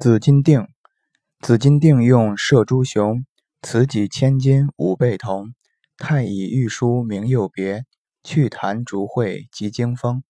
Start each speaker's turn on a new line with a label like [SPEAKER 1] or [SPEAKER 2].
[SPEAKER 1] 紫金锭，紫金锭用射诸雄，此几千金五倍同。太乙御书名又别，去谈竹会及经风。